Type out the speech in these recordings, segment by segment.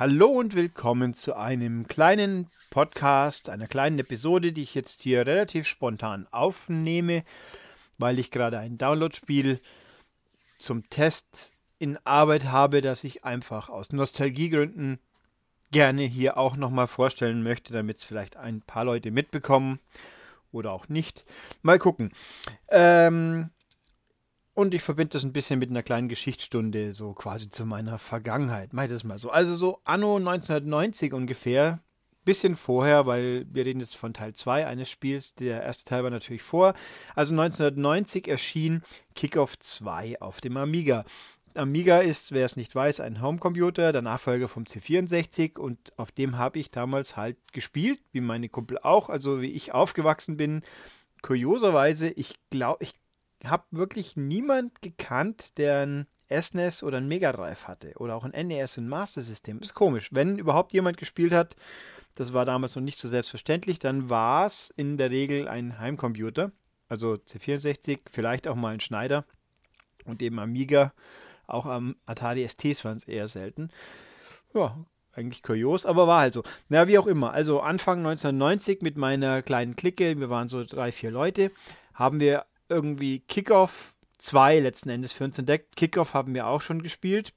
Hallo und willkommen zu einem kleinen Podcast, einer kleinen Episode, die ich jetzt hier relativ spontan aufnehme, weil ich gerade ein Download-Spiel zum Test in Arbeit habe, das ich einfach aus Nostalgiegründen gerne hier auch nochmal vorstellen möchte, damit es vielleicht ein paar Leute mitbekommen oder auch nicht. Mal gucken. Ähm, und ich verbinde das ein bisschen mit einer kleinen Geschichtsstunde, so quasi zu meiner Vergangenheit. Mach ich das mal so. Also so anno 1990 ungefähr, bisschen vorher, weil wir reden jetzt von Teil 2 eines Spiels. Der erste Teil war natürlich vor. Also 1990 erschien Kickoff 2 auf dem Amiga. Amiga ist, wer es nicht weiß, ein Homecomputer, der Nachfolger vom C64 und auf dem habe ich damals halt gespielt, wie meine Kumpel auch, also wie ich aufgewachsen bin. Kurioserweise, ich glaube, ich habe wirklich niemand gekannt, der ein SNES e oder ein Mega Drive hatte oder auch ein NES und Master System. Ist komisch. Wenn überhaupt jemand gespielt hat, das war damals noch nicht so selbstverständlich, dann war es in der Regel ein Heimcomputer, also C64, vielleicht auch mal ein Schneider und eben Amiga, auch am Atari STs waren es eher selten. Ja, eigentlich kurios, aber war halt so. Na, wie auch immer. Also Anfang 1990 mit meiner kleinen Clique, wir waren so drei, vier Leute, haben wir irgendwie Kickoff 2 letzten Endes für uns entdeckt. Kickoff haben wir auch schon gespielt.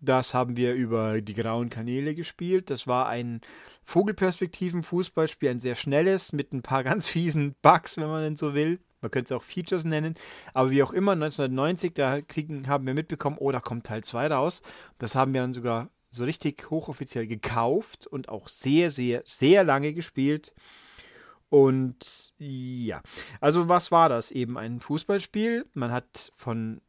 Das haben wir über die grauen Kanäle gespielt. Das war ein Vogelperspektiven-Fußballspiel, ein sehr schnelles, mit ein paar ganz fiesen Bugs, wenn man denn so will. Man könnte es auch Features nennen. Aber wie auch immer, 1990, da kriegen, haben wir mitbekommen, oh, da kommt Teil 2 raus. Das haben wir dann sogar so richtig hochoffiziell gekauft und auch sehr, sehr, sehr lange gespielt. Und ja, also was war das? Eben ein Fußballspiel. Man hat von,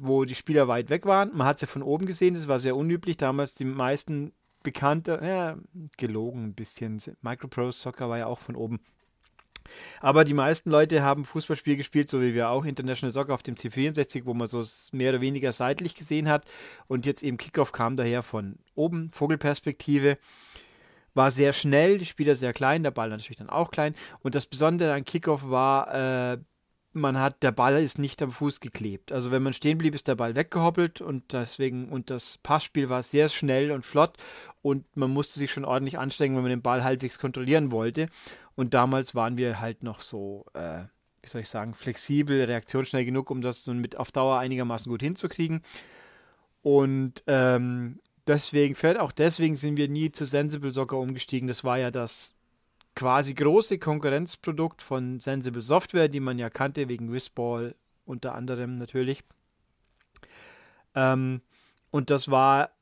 wo die Spieler weit weg waren, man hat sie ja von oben gesehen, das war sehr unüblich. Damals die meisten bekannte, ja, gelogen ein bisschen. Microprose Soccer war ja auch von oben. Aber die meisten Leute haben Fußballspiel gespielt, so wie wir auch International Soccer auf dem C64, wo man so mehr oder weniger seitlich gesehen hat. Und jetzt eben Kickoff kam daher von oben, Vogelperspektive war sehr schnell, die Spieler sehr klein, der Ball natürlich dann auch klein. Und das Besondere an Kickoff war, äh, man hat, der Ball ist nicht am Fuß geklebt. Also wenn man stehen blieb, ist der Ball weggehoppelt und deswegen, und das Passspiel war sehr schnell und flott und man musste sich schon ordentlich anstrengen, wenn man den Ball halbwegs kontrollieren wollte. Und damals waren wir halt noch so, äh, wie soll ich sagen, flexibel, reaktionsschnell genug, um das dann mit auf Dauer einigermaßen gut hinzukriegen. Und ähm, deswegen, vielleicht auch deswegen sind wir nie zu Sensible Soccer umgestiegen. Das war ja das quasi große Konkurrenzprodukt von Sensible Software, die man ja kannte, wegen Whizball unter anderem natürlich. Ähm, und das war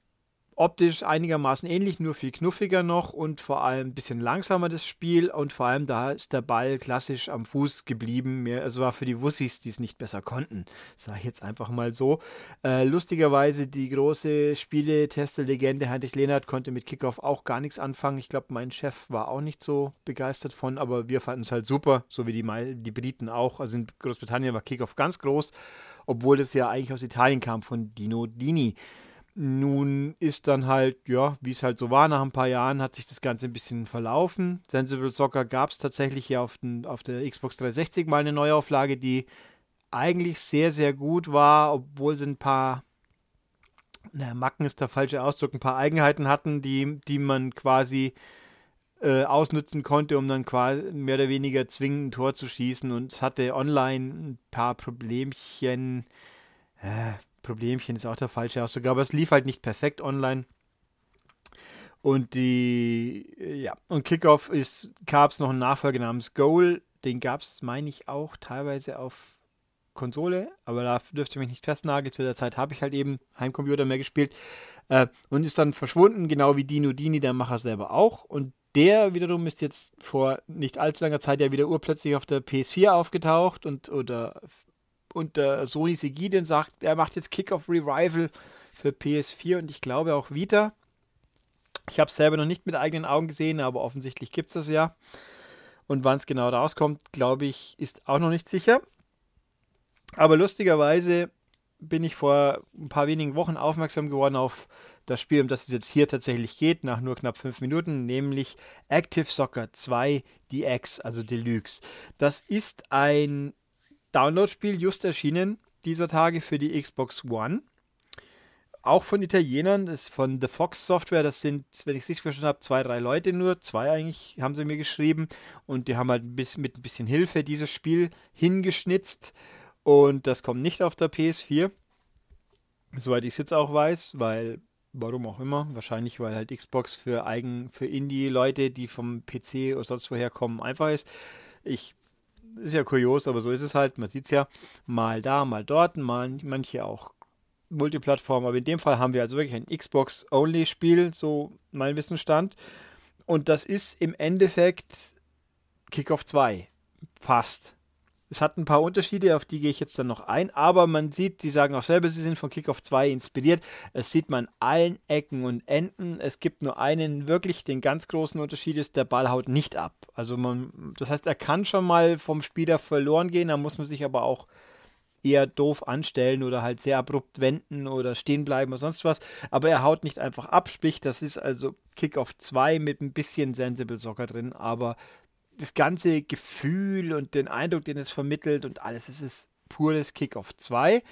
optisch einigermaßen ähnlich, nur viel knuffiger noch und vor allem ein bisschen langsamer das Spiel und vor allem da ist der Ball klassisch am Fuß geblieben. Mehr, es war für die Wussis, die es nicht besser konnten, sage ich jetzt einfach mal so. Äh, lustigerweise die große Spieletester-Legende Heinrich Lehnert konnte mit Kickoff auch gar nichts anfangen. Ich glaube, mein Chef war auch nicht so begeistert von, aber wir fanden es halt super, so wie die, die Briten auch. Also in Großbritannien war Kickoff ganz groß, obwohl das ja eigentlich aus Italien kam von Dino Dini. Nun ist dann halt, ja, wie es halt so war, nach ein paar Jahren hat sich das Ganze ein bisschen verlaufen. Sensible Soccer gab es tatsächlich ja auf, den, auf der Xbox 360 mal eine Neuauflage, die eigentlich sehr, sehr gut war, obwohl sie ein paar, na, Macken ist der falsche Ausdruck, ein paar Eigenheiten hatten, die, die man quasi äh, ausnutzen konnte, um dann quasi mehr oder weniger zwingend ein Tor zu schießen und hatte online ein paar Problemchen. Äh, Problemchen ist auch der falsche Ausdruck, aber es lief halt nicht perfekt online. Und die, ja, und Kickoff gab es noch einen Nachfolger namens Goal. Den gab es, meine ich, auch teilweise auf Konsole, aber da dürfte ich mich nicht festnageln. Zu der Zeit habe ich halt eben Heimcomputer mehr gespielt. Äh, und ist dann verschwunden, genau wie Dino Dini, der Macher selber auch. Und der wiederum ist jetzt vor nicht allzu langer Zeit ja wieder urplötzlich auf der PS4 aufgetaucht und oder und der Sony Segiden sagt, er macht jetzt Kick-Off Revival für PS4 und ich glaube auch Vita. Ich habe es selber noch nicht mit eigenen Augen gesehen, aber offensichtlich gibt es das ja. Und wann es genau rauskommt, glaube ich, ist auch noch nicht sicher. Aber lustigerweise bin ich vor ein paar wenigen Wochen aufmerksam geworden auf das Spiel, um das es jetzt hier tatsächlich geht, nach nur knapp fünf Minuten, nämlich Active Soccer 2 DX, also Deluxe. Das ist ein Download-Spiel just erschienen dieser Tage für die Xbox One. auch von Italienern, das ist von The Fox Software. Das sind, wenn ich es richtig verstanden habe, zwei, drei Leute nur. Zwei eigentlich haben sie mir geschrieben. Und die haben halt mit ein bisschen Hilfe dieses Spiel hingeschnitzt. Und das kommt nicht auf der PS4. Soweit ich es jetzt auch weiß, weil, warum auch immer, wahrscheinlich, weil halt Xbox für eigen, für Indie-Leute, die vom PC oder sonst woher kommen, einfach ist. Ich ist ja kurios, aber so ist es halt. Man sieht es ja mal da, mal dort, mal manche auch Multiplattform. Aber in dem Fall haben wir also wirklich ein Xbox-Only-Spiel, so mein Wissensstand. Und das ist im Endeffekt Kickoff 2. Fast. Es hat ein paar Unterschiede, auf die gehe ich jetzt dann noch ein, aber man sieht, sie sagen auch selber, sie sind von Kickoff 2 inspiriert. Es sieht man allen Ecken und Enden. Es gibt nur einen wirklich, den ganz großen Unterschied ist, der Ball haut nicht ab. Also man, das heißt, er kann schon mal vom Spieler verloren gehen, da muss man sich aber auch eher doof anstellen oder halt sehr abrupt wenden oder stehen bleiben oder sonst was. Aber er haut nicht einfach ab, sprich, das ist also Kickoff 2 mit ein bisschen Sensible Soccer drin, aber das ganze Gefühl und den Eindruck, den es vermittelt und alles, es ist pures Kickoff 2.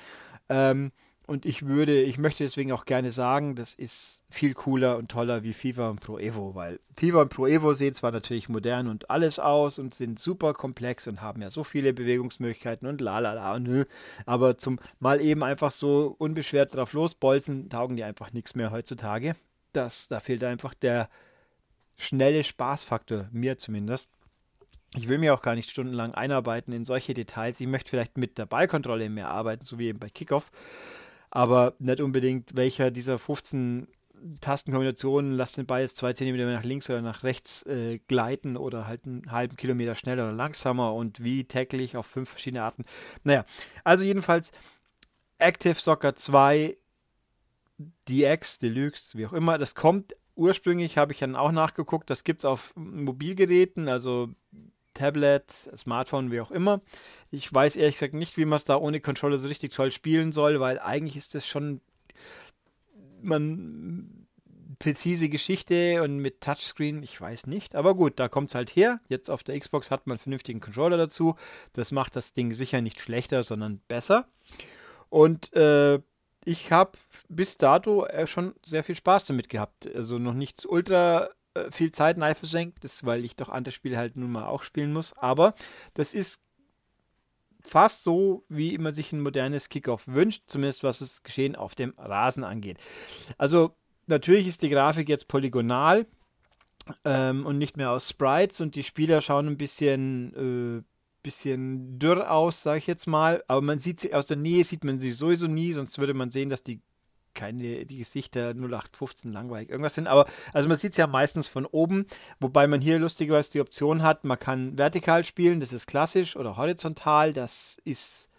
Ähm, und ich würde, ich möchte deswegen auch gerne sagen, das ist viel cooler und toller wie FIFA und Pro Evo, weil FIFA und Pro Evo sehen zwar natürlich modern und alles aus und sind super komplex und haben ja so viele Bewegungsmöglichkeiten und la la la und aber zum mal eben einfach so unbeschwert drauf losbolzen, taugen die einfach nichts mehr heutzutage. Das, da fehlt einfach der schnelle Spaßfaktor, mir zumindest ich will mir auch gar nicht stundenlang einarbeiten in solche Details. Ich möchte vielleicht mit der Ballkontrolle mehr arbeiten, so wie eben bei Kickoff. Aber nicht unbedingt, welcher dieser 15 Tastenkombinationen lasst den Ball jetzt zwei Zentimeter nach links oder nach rechts äh, gleiten oder halt einen halben Kilometer schneller oder langsamer und wie tackle ich auf fünf verschiedene Arten. Naja, also jedenfalls Active Soccer 2 DX, Deluxe, wie auch immer, das kommt ursprünglich, habe ich dann auch nachgeguckt, das gibt es auf Mobilgeräten, also Tablet, Smartphone, wie auch immer. Ich weiß ehrlich gesagt nicht, wie man es da ohne Controller so richtig toll spielen soll, weil eigentlich ist das schon man präzise Geschichte und mit Touchscreen, ich weiß nicht. Aber gut, da kommt es halt her. Jetzt auf der Xbox hat man einen vernünftigen Controller dazu. Das macht das Ding sicher nicht schlechter, sondern besser. Und äh, ich habe bis dato äh, schon sehr viel Spaß damit gehabt. Also noch nichts ultra äh, viel Zeit rein versenkt, das, weil ich doch andere Spiele halt nun mal auch spielen muss. Aber das ist fast so, wie man sich ein modernes Kickoff wünscht, zumindest was das Geschehen auf dem Rasen angeht. Also natürlich ist die Grafik jetzt polygonal ähm, und nicht mehr aus Sprites und die Spieler schauen ein bisschen, äh, bisschen dürr aus, sage ich jetzt mal. Aber man sieht sie aus der Nähe, sieht man sie sowieso nie, sonst würde man sehen, dass die keine, die Gesichter 0815 langweilig irgendwas sind, aber also man sieht es ja meistens von oben, wobei man hier lustigerweise die Option hat, man kann vertikal spielen, das ist klassisch, oder horizontal, das ist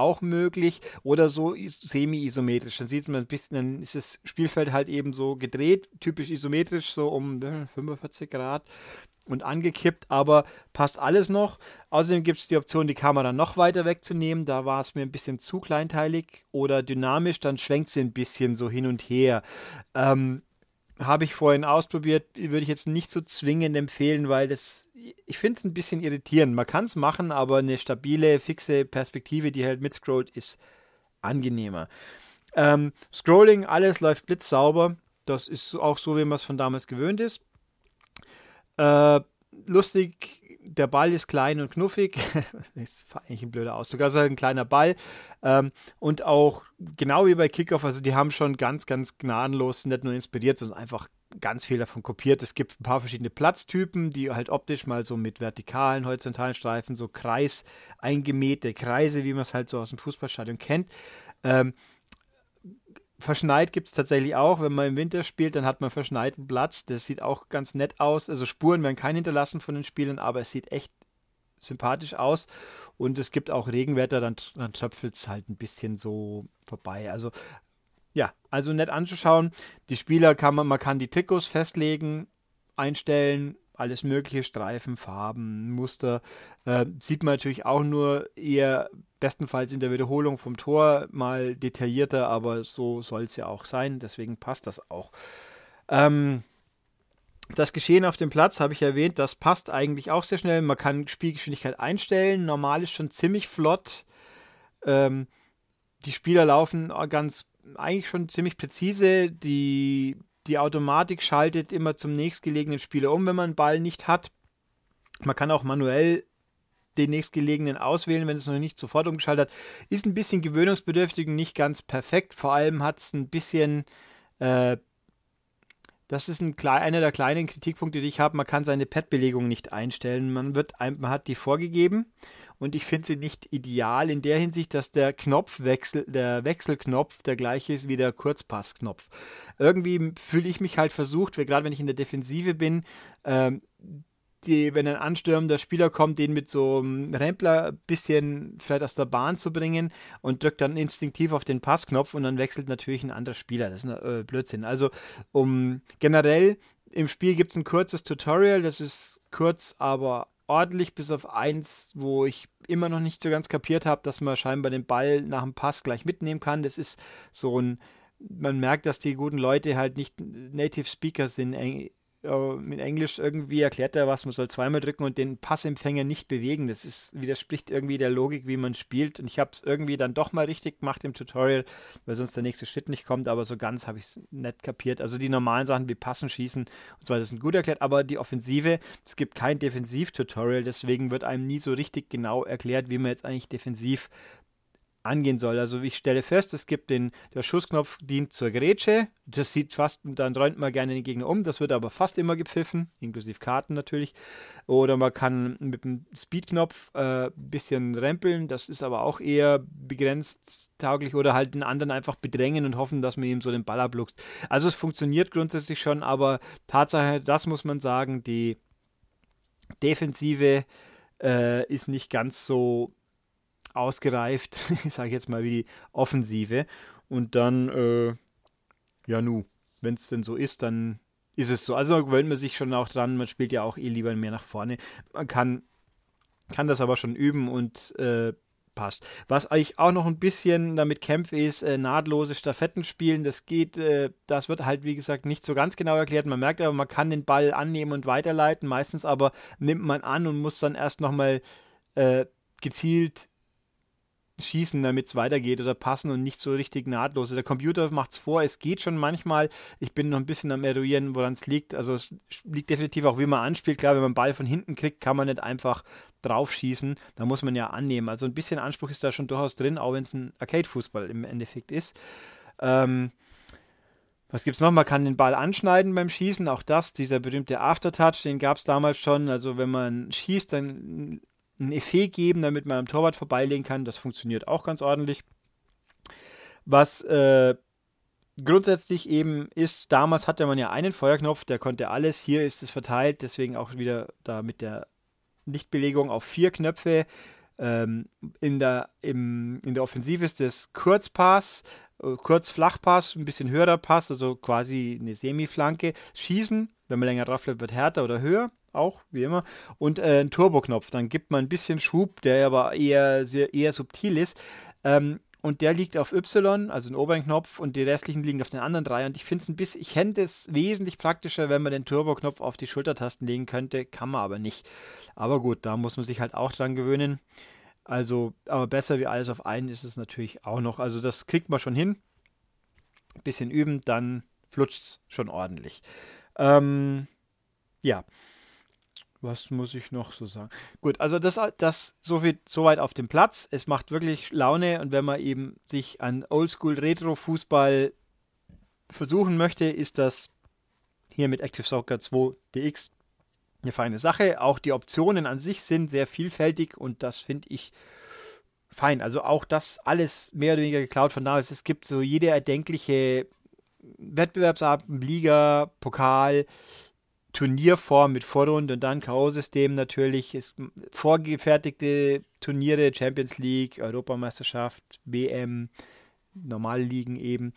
auch möglich, oder so semi-isometrisch. Dann sieht man ein bisschen, dann ist das Spielfeld halt eben so gedreht, typisch isometrisch, so um 45 äh, Grad und angekippt, aber passt alles noch. Außerdem gibt es die Option, die Kamera noch weiter wegzunehmen. Da war es mir ein bisschen zu kleinteilig oder dynamisch, dann schwenkt sie ein bisschen so hin und her. Ähm, Habe ich vorhin ausprobiert, würde ich jetzt nicht so zwingend empfehlen, weil das, ich finde es ein bisschen irritierend. Man kann es machen, aber eine stabile, fixe Perspektive, die halt mitscrollt, ist angenehmer. Ähm, Scrolling, alles läuft blitzsauber. Das ist auch so, wie man es von damals gewöhnt ist. Äh, lustig, der Ball ist klein und knuffig. das ist eigentlich ein blöder Ausdruck. Also ein kleiner Ball. Ähm, und auch genau wie bei Kickoff, also die haben schon ganz, ganz gnadenlos nicht nur inspiriert, sondern einfach ganz viel davon kopiert. Es gibt ein paar verschiedene Platztypen, die halt optisch mal so mit vertikalen, horizontalen Streifen, so Kreis eingemähte Kreise, wie man es halt so aus dem Fußballstadion kennt. Ähm, Verschneit gibt es tatsächlich auch. Wenn man im Winter spielt, dann hat man verschneiten Platz. Das sieht auch ganz nett aus. Also Spuren werden keine hinterlassen von den Spielern, aber es sieht echt sympathisch aus. Und es gibt auch Regenwetter, dann, dann tröpfelt es halt ein bisschen so vorbei. Also ja, also nett anzuschauen. Die Spieler kann man, man kann die Trikots festlegen, einstellen, alles mögliche, Streifen, Farben, Muster. Äh, sieht man natürlich auch nur eher bestenfalls in der Wiederholung vom Tor mal detaillierter, aber so soll es ja auch sein, deswegen passt das auch. Ähm, das Geschehen auf dem Platz habe ich erwähnt, das passt eigentlich auch sehr schnell. Man kann Spielgeschwindigkeit einstellen. Normal ist schon ziemlich flott. Ähm, die Spieler laufen ganz eigentlich schon ziemlich präzise. Die, die Automatik schaltet immer zum nächstgelegenen Spieler um, wenn man einen Ball nicht hat. Man kann auch manuell den nächstgelegenen auswählen, wenn es noch nicht sofort umgeschaltet hat. Ist ein bisschen gewöhnungsbedürftig und nicht ganz perfekt. Vor allem hat es ein bisschen äh, das ist ein, einer der kleinen Kritikpunkte, die ich habe. Man kann seine Pad-Belegung nicht einstellen. Man, wird, man hat die vorgegeben und ich finde sie nicht ideal in der Hinsicht, dass der Knopfwechsel, der Wechselknopf der gleiche ist wie der Kurzpassknopf. Irgendwie fühle ich mich halt versucht, gerade wenn ich in der Defensive bin, ähm, die, wenn ein anstürmender Spieler kommt, den mit so einem Rempler ein bisschen vielleicht aus der Bahn zu bringen und drückt dann instinktiv auf den Passknopf und dann wechselt natürlich ein anderer Spieler. Das ist ein äh, Blödsinn. Also um generell im Spiel gibt es ein kurzes Tutorial, das ist kurz, aber ordentlich, bis auf eins, wo ich immer noch nicht so ganz kapiert habe, dass man scheinbar den Ball nach dem Pass gleich mitnehmen kann. Das ist so ein man merkt, dass die guten Leute halt nicht Native Speaker sind, mit Englisch irgendwie erklärt er was, man soll zweimal drücken und den Passempfänger nicht bewegen. Das ist, widerspricht irgendwie der Logik, wie man spielt. Und ich habe es irgendwie dann doch mal richtig gemacht im Tutorial, weil sonst der nächste Schritt nicht kommt, aber so ganz habe ich es nicht kapiert. Also die normalen Sachen wie Passen, Schießen und so weiter sind gut erklärt, aber die Offensive, es gibt kein Defensiv-Tutorial, deswegen wird einem nie so richtig genau erklärt, wie man jetzt eigentlich defensiv angehen soll. Also ich stelle fest, es gibt den, der Schussknopf dient zur Grätsche. Das sieht fast, dann räumt man gerne den Gegner um. Das wird aber fast immer gepfiffen, inklusive Karten natürlich. Oder man kann mit dem Speedknopf ein äh, bisschen rempeln. Das ist aber auch eher begrenzt tauglich. Oder halt den anderen einfach bedrängen und hoffen, dass man ihm so den Ball abluchst. Also es funktioniert grundsätzlich schon, aber Tatsache, das muss man sagen, die Defensive äh, ist nicht ganz so ausgereift, sage ich jetzt mal, wie die Offensive. Und dann, äh, ja, nu, wenn es denn so ist, dann ist es so. Also gewöhnt man sich schon auch dran, man spielt ja auch eh lieber mehr nach vorne. Man kann, kann das aber schon üben und äh, passt. Was ich auch noch ein bisschen damit kämpfe, ist äh, nahtlose Staffetten spielen. Das geht, äh, das wird halt, wie gesagt, nicht so ganz genau erklärt. Man merkt aber, man kann den Ball annehmen und weiterleiten. Meistens aber nimmt man an und muss dann erst nochmal äh, gezielt schießen, damit es weitergeht oder passen und nicht so richtig nahtlos. Der Computer macht es vor, es geht schon manchmal. Ich bin noch ein bisschen am eruieren, woran es liegt. Also es liegt definitiv auch, wie man anspielt. Klar, wenn man Ball von hinten kriegt, kann man nicht einfach drauf schießen. Da muss man ja annehmen. Also ein bisschen Anspruch ist da schon durchaus drin, auch wenn es ein Arcade-Fußball im Endeffekt ist. Ähm, was gibt es noch? Man kann den Ball anschneiden beim Schießen. Auch das, dieser berühmte Aftertouch, den gab es damals schon. Also wenn man schießt, dann ein Effekt geben, damit man am Torwart vorbeilegen kann. Das funktioniert auch ganz ordentlich. Was äh, grundsätzlich eben ist, damals hatte man ja einen Feuerknopf, der konnte alles. Hier ist es verteilt, deswegen auch wieder da mit der Lichtbelegung auf vier Knöpfe. Ähm, in, der, im, in der Offensive ist das Kurzpass, äh, Kurz-Flachpass, ein bisschen höherer Pass, also quasi eine Semiflanke. Schießen, wenn man länger drauf bleibt, wird härter oder höher auch, wie immer. Und äh, ein Turboknopf. Dann gibt man ein bisschen Schub, der aber eher, sehr, eher subtil ist. Ähm, und der liegt auf Y, also den oberen Knopf, und die restlichen liegen auf den anderen drei. Und ich finde es ein bisschen, ich fände es wesentlich praktischer, wenn man den Turboknopf auf die Schultertasten legen könnte, kann man aber nicht. Aber gut, da muss man sich halt auch dran gewöhnen. Also, aber besser wie alles auf einen ist es natürlich auch noch. Also, das kriegt man schon hin. Bisschen üben, dann flutscht es schon ordentlich. Ähm, ja. Was muss ich noch so sagen? Gut, also das, das so viel, soweit auf dem Platz. Es macht wirklich Laune und wenn man eben sich an Oldschool Retro Fußball versuchen möchte, ist das hier mit Active Soccer 2 DX eine feine Sache. Auch die Optionen an sich sind sehr vielfältig und das finde ich fein. Also auch das alles mehr oder weniger geklaut von damals. Es gibt so jede erdenkliche Wettbewerbsart, Liga, Pokal, Turnierform mit Vorrunde und dann K.O.-System natürlich, ist vorgefertigte Turniere, Champions League, Europameisterschaft, WM, normale Ligen eben.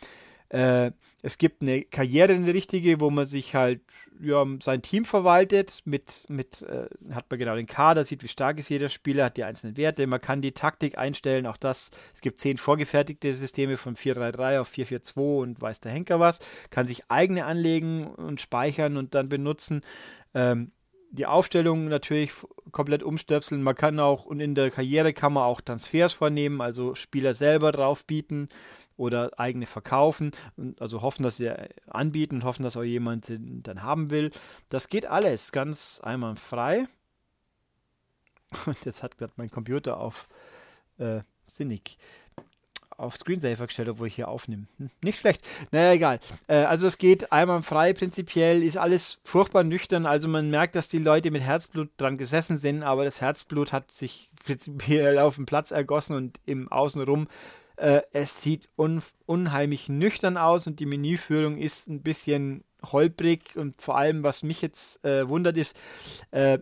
Äh, es gibt eine Karriere, eine richtige, wo man sich halt ja, sein Team verwaltet. Mit, mit äh, hat man genau den Kader, sieht, wie stark ist jeder Spieler, hat die einzelnen Werte. Man kann die Taktik einstellen. Auch das, es gibt zehn vorgefertigte Systeme von 4-3-3 auf 4-4-2 und weiß der Henker was. Kann sich eigene anlegen und speichern und dann benutzen. Ähm, die Aufstellung natürlich komplett umstöpseln. Man kann auch, und in der Karriere kann man auch Transfers vornehmen, also Spieler selber drauf bieten oder eigene verkaufen. Und also hoffen, dass sie anbieten und hoffen, dass auch jemand dann haben will. Das geht alles ganz einwandfrei. Und jetzt hat gerade mein Computer auf äh, sinnig auf Screensaver gestellt, obwohl ich hier aufnehme. Hm, nicht schlecht. Naja, egal. Äh, also es geht einwandfrei prinzipiell, ist alles furchtbar nüchtern. Also man merkt, dass die Leute mit Herzblut dran gesessen sind, aber das Herzblut hat sich prinzipiell auf dem Platz ergossen und im Außenrum. Äh, es sieht un unheimlich nüchtern aus und die Menüführung ist ein bisschen holprig und vor allem, was mich jetzt äh, wundert, ist, äh,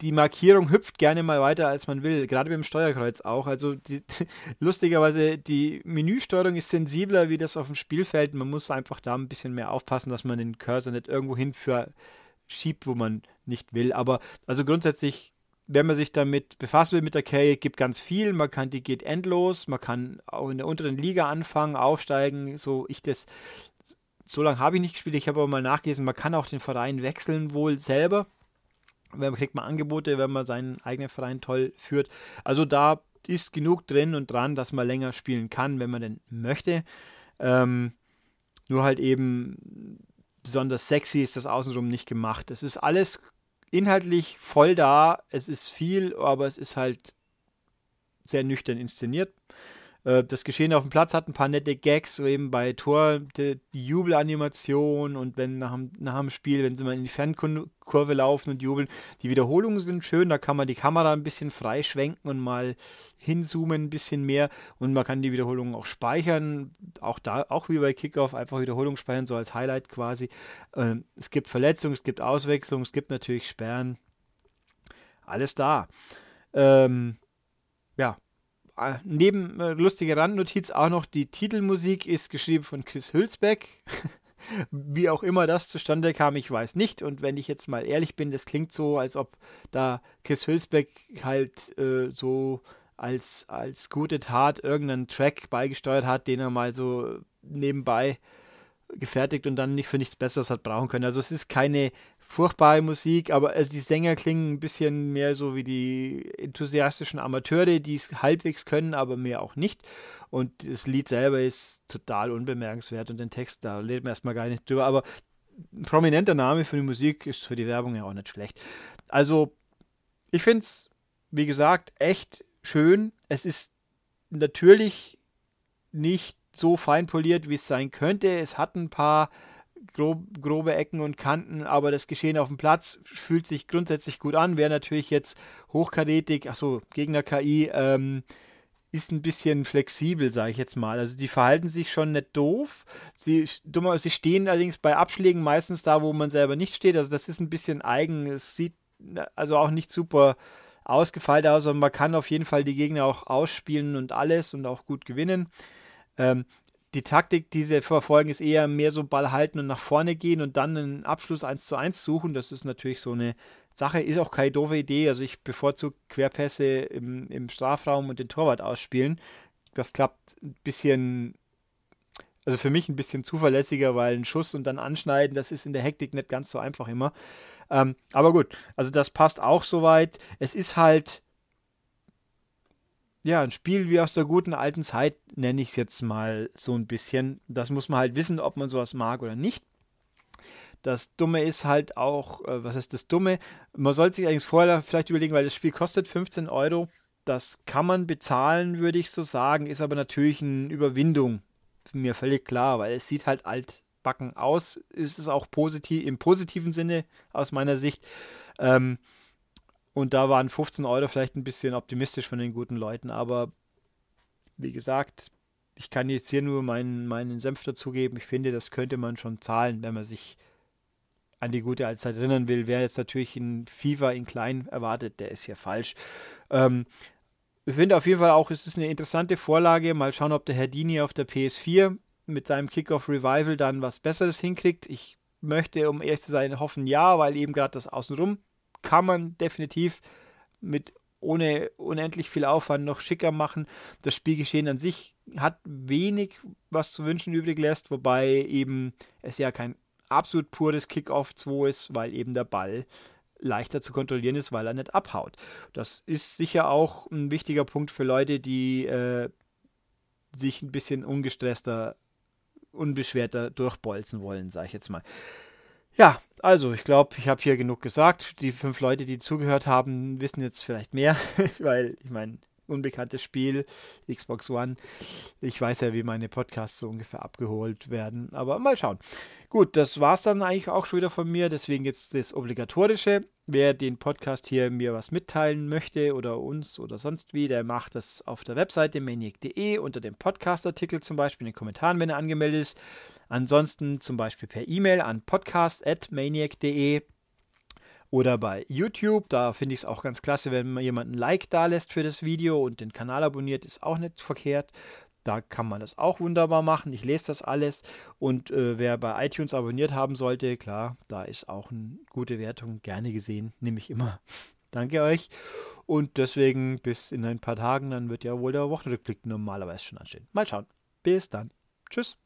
die Markierung hüpft gerne mal weiter, als man will, gerade beim Steuerkreuz auch. Also die, lustigerweise, die Menüsteuerung ist sensibler wie das auf dem Spielfeld. Man muss einfach da ein bisschen mehr aufpassen, dass man den Cursor nicht irgendwo hin für schiebt, wo man nicht will. Aber also grundsätzlich, wenn man sich damit befassen will mit der Kay, gibt ganz viel. Man kann, die geht endlos. Man kann auch in der unteren Liga anfangen, aufsteigen. So ich das, so lange habe ich nicht gespielt. Ich habe aber mal nachgelesen, man kann auch den Verein wechseln wohl selber man kriegt man Angebote, wenn man seinen eigenen Verein toll führt. Also da ist genug drin und dran, dass man länger spielen kann, wenn man denn möchte. Ähm, nur halt eben besonders sexy ist das außenrum nicht gemacht. Es ist alles inhaltlich voll da, es ist viel, aber es ist halt sehr nüchtern inszeniert. Äh, das Geschehen auf dem Platz hat ein paar nette Gags, so eben bei Tor die, die Jubelanimation und wenn nach dem, nach dem Spiel, wenn sie mal in die Fernkurve laufen und jubeln, die Wiederholungen sind schön, da kann man die Kamera ein bisschen freischwenken und mal hinzoomen ein bisschen mehr und man kann die Wiederholungen auch speichern, auch da, auch wie bei Kickoff, einfach Wiederholungen speichern, so als Highlight quasi. Ähm, es gibt Verletzungen, es gibt Auswechslungen, es gibt natürlich Sperren, alles da. Ähm, ja, neben äh, lustige Randnotiz auch noch, die Titelmusik ist geschrieben von Chris Hülsbeck. Wie auch immer das zustande kam, ich weiß nicht. Und wenn ich jetzt mal ehrlich bin, das klingt so, als ob da Chris Hülsbeck halt äh, so als, als gute Tat irgendeinen Track beigesteuert hat, den er mal so nebenbei gefertigt und dann nicht für nichts Besseres hat brauchen können. Also es ist keine furchtbare Musik, aber also die Sänger klingen ein bisschen mehr so wie die enthusiastischen Amateure, die es halbwegs können, aber mehr auch nicht. Und das Lied selber ist total unbemerkenswert und den Text, da redet man erstmal gar nicht drüber, aber ein prominenter Name für die Musik ist für die Werbung ja auch nicht schlecht. Also, ich finde es, wie gesagt, echt schön. Es ist natürlich nicht so fein poliert, wie es sein könnte. Es hat ein paar grob, grobe Ecken und Kanten, aber das Geschehen auf dem Platz fühlt sich grundsätzlich gut an. Wer natürlich jetzt hochkarätig, achso, Gegner-KI, ähm, ist ein bisschen flexibel, sage ich jetzt mal. Also die verhalten sich schon nicht doof. Sie, dummer, sie stehen allerdings bei Abschlägen meistens da, wo man selber nicht steht. Also das ist ein bisschen eigen. Es sieht also auch nicht super ausgefeilt aus, aber man kann auf jeden Fall die Gegner auch ausspielen und alles und auch gut gewinnen. Ähm, die Taktik, die sie verfolgen, ist eher mehr so Ball halten und nach vorne gehen und dann einen Abschluss 1 zu 1 suchen. Das ist natürlich so eine Sache, ist auch keine doofe Idee. Also ich bevorzuge Querpässe im, im Strafraum und den Torwart ausspielen. Das klappt ein bisschen, also für mich ein bisschen zuverlässiger, weil ein Schuss und dann anschneiden, das ist in der Hektik nicht ganz so einfach immer. Ähm, aber gut, also das passt auch soweit. Es ist halt ja, ein Spiel wie aus der guten alten Zeit, nenne ich es jetzt mal so ein bisschen. Das muss man halt wissen, ob man sowas mag oder nicht. Das Dumme ist halt auch, äh, was ist das Dumme? Man sollte sich eigentlich vorher vielleicht überlegen, weil das Spiel kostet 15 Euro. Das kann man bezahlen, würde ich so sagen, ist aber natürlich eine Überwindung. Mir völlig klar, weil es sieht halt altbacken aus. Ist es auch positiv, im positiven Sinne aus meiner Sicht. Ähm, und da waren 15 Euro vielleicht ein bisschen optimistisch von den guten Leuten, aber wie gesagt, ich kann jetzt hier nur meinen, meinen Senf dazugeben. Ich finde, das könnte man schon zahlen, wenn man sich an die gute Altzeit erinnern will. Wer jetzt natürlich in FIFA in klein erwartet, der ist hier falsch. Ähm, ich finde auf jeden Fall auch, es ist eine interessante Vorlage. Mal schauen, ob der Herr Dini auf der PS4 mit seinem Kickoff Revival dann was Besseres hinkriegt. Ich möchte, um ehrlich zu sein, hoffen ja, weil eben gerade das Außenrum kann man definitiv mit ohne unendlich viel Aufwand noch schicker machen. Das Spielgeschehen an sich hat wenig, was zu wünschen übrig lässt, wobei eben es ja kein absolut pures Kickoff 2 ist, weil eben der Ball leichter zu kontrollieren ist, weil er nicht abhaut. Das ist sicher auch ein wichtiger Punkt für Leute, die äh, sich ein bisschen ungestresster, unbeschwerter durchbolzen wollen, sage ich jetzt mal. Ja, also ich glaube, ich habe hier genug gesagt. Die fünf Leute, die zugehört haben, wissen jetzt vielleicht mehr, weil ich meine, unbekanntes Spiel, Xbox One. Ich weiß ja, wie meine Podcasts so ungefähr abgeholt werden, aber mal schauen. Gut, das war es dann eigentlich auch schon wieder von mir, deswegen jetzt das Obligatorische. Wer den Podcast hier mir was mitteilen möchte oder uns oder sonst wie, der macht das auf der Webseite maniac.de unter dem Podcast-Artikel zum Beispiel in den Kommentaren, wenn er angemeldet ist. Ansonsten zum Beispiel per E-Mail an podcast.maniac.de oder bei YouTube. Da finde ich es auch ganz klasse, wenn man jemanden ein Like da lässt für das Video und den Kanal abonniert, ist auch nicht verkehrt. Da kann man das auch wunderbar machen. Ich lese das alles. Und äh, wer bei iTunes abonniert haben sollte, klar, da ist auch eine gute Wertung gerne gesehen. Nehme ich immer. Danke euch. Und deswegen bis in ein paar Tagen, dann wird ja wohl der Wochenrückblick normalerweise schon anstehen. Mal schauen. Bis dann. Tschüss.